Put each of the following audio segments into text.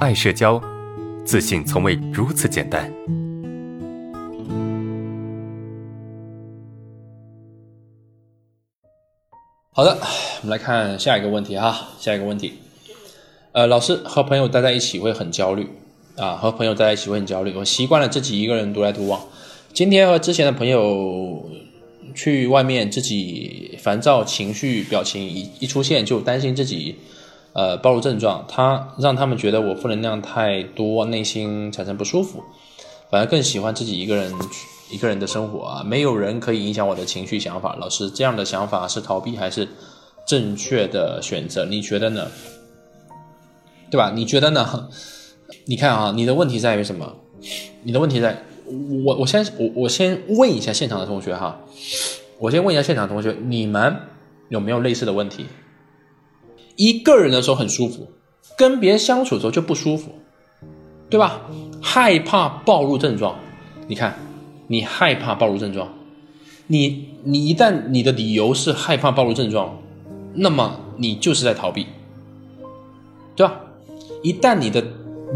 爱社交，自信从未如此简单。好的，我们来看下一个问题哈，下一个问题，呃，老师和朋友待在一起会很焦虑啊，和朋友待在一起会很焦虑，我习惯了自己一个人独来独往，今天和之前的朋友去外面，自己烦躁情绪表情一一出现就担心自己。呃，暴露症状，他让他们觉得我负能量太多，内心产生不舒服，反而更喜欢自己一个人一个人的生活啊，没有人可以影响我的情绪想法。老师，这样的想法是逃避还是正确的选择？你觉得呢？对吧？你觉得呢？你看啊，你的问题在于什么？你的问题在，我我先我我先问一下现场的同学哈，我先问一下现场同学，你们有没有类似的问题？一个人的时候很舒服，跟别人相处的时候就不舒服，对吧？害怕暴露症状，你看，你害怕暴露症状，你你一旦你的理由是害怕暴露症状，那么你就是在逃避，对吧？一旦你的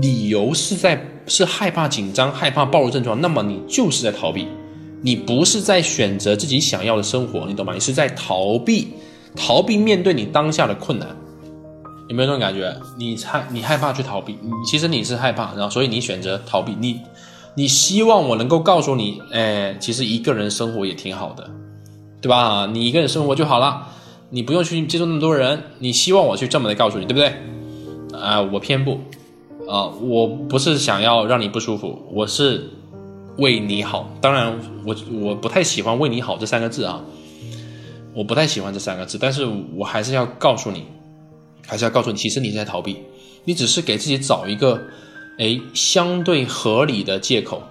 理由是在是害怕紧张、害怕暴露症状，那么你就是在逃避，你不是在选择自己想要的生活，你懂吗？你是在逃避，逃避面对你当下的困难。有没有这种感觉？你害你害怕去逃避，你其实你是害怕，然后所以你选择逃避。你你希望我能够告诉你，哎，其实一个人生活也挺好的，对吧？你一个人生活就好了，你不用去接触那么多人。你希望我去这么的告诉你，对不对？啊，我偏不，啊，我不是想要让你不舒服，我是为你好。当然，我我不太喜欢“为你好”这三个字啊，我不太喜欢这三个字，但是我还是要告诉你。还是要告诉你，其实你在逃避，你只是给自己找一个，哎，相对合理的借口，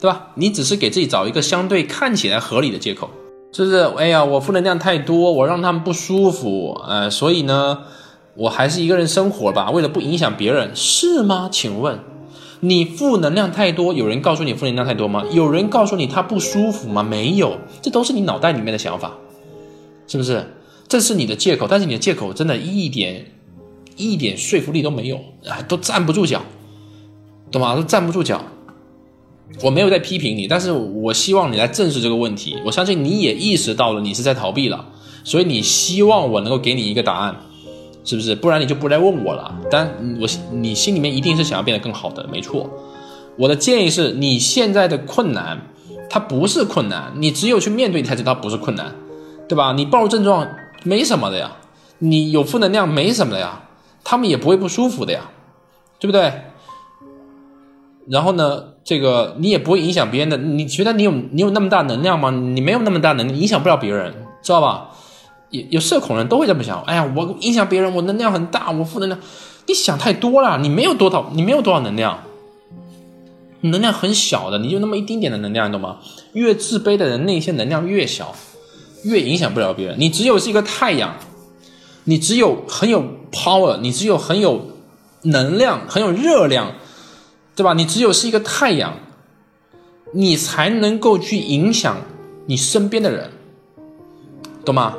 对吧？你只是给自己找一个相对看起来合理的借口，是不是？哎呀，我负能量太多，我让他们不舒服，呃，所以呢，我还是一个人生活吧，为了不影响别人，是吗？请问，你负能量太多，有人告诉你负能量太多吗？有人告诉你他不舒服吗？没有，这都是你脑袋里面的想法，是不是？这是你的借口，但是你的借口真的一点一点说服力都没有啊，都站不住脚，懂吗？都站不住脚。我没有在批评你，但是我希望你来正视这个问题。我相信你也意识到了你是在逃避了，所以你希望我能够给你一个答案，是不是？不然你就不来问我了。但我你心里面一定是想要变得更好的，没错。我的建议是你现在的困难，它不是困难，你只有去面对，你才知道不是困难，对吧？你暴露症状。没什么的呀，你有负能量没什么的呀，他们也不会不舒服的呀，对不对？然后呢，这个你也不会影响别人的。你觉得你有你有那么大能量吗？你没有那么大能力，影响不了别人，知道吧？有有社恐人都会这么想。哎呀，我影响别人，我能量很大，我负能量。你想太多了，你没有多少，你没有多少能量，能量很小的，你就那么一丁点的能量，你懂吗？越自卑的人，内心能量越小。越影响不了别人。你只有是一个太阳，你只有很有 power，你只有很有能量，很有热量，对吧？你只有是一个太阳，你才能够去影响你身边的人，懂吗？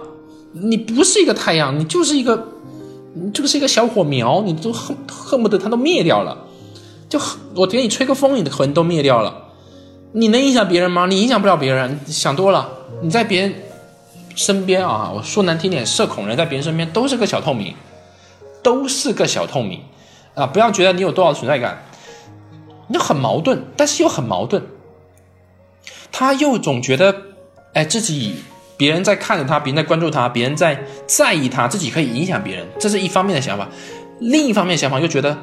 你不是一个太阳，你就是一个，你就是一个小火苗，你都恨恨不得它都灭掉了。就我给你吹个风，你的魂都灭掉了。你能影响别人吗？你影响不了别人，想多了。你在别人。身边啊，我说难听点，社恐人在别人身边都是个小透明，都是个小透明啊！不要觉得你有多少存在感，你很矛盾，但是又很矛盾。他又总觉得，哎，自己别人在看着他，别人在关注他，别人在在意他，自己可以影响别人，这是一方面的想法；另一方面想法又觉得，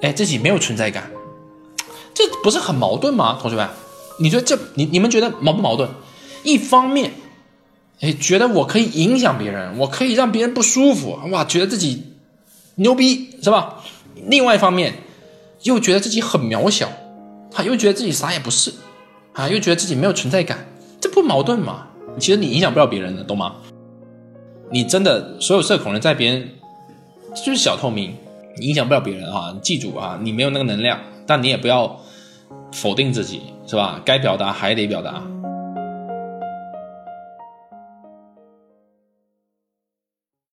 哎，自己没有存在感，这不是很矛盾吗？同学们，你觉得这你你们觉得矛不矛盾？一方面。哎，觉得我可以影响别人，我可以让别人不舒服，哇，觉得自己牛逼是吧？另外一方面，又觉得自己很渺小，他又觉得自己啥也不是，啊，又觉得自己没有存在感，这不矛盾吗？其实你影响不了别人的，懂吗？你真的所有社恐人在别人就是小透明，影响不了别人啊！记住啊，你没有那个能量，但你也不要否定自己，是吧？该表达还得表达。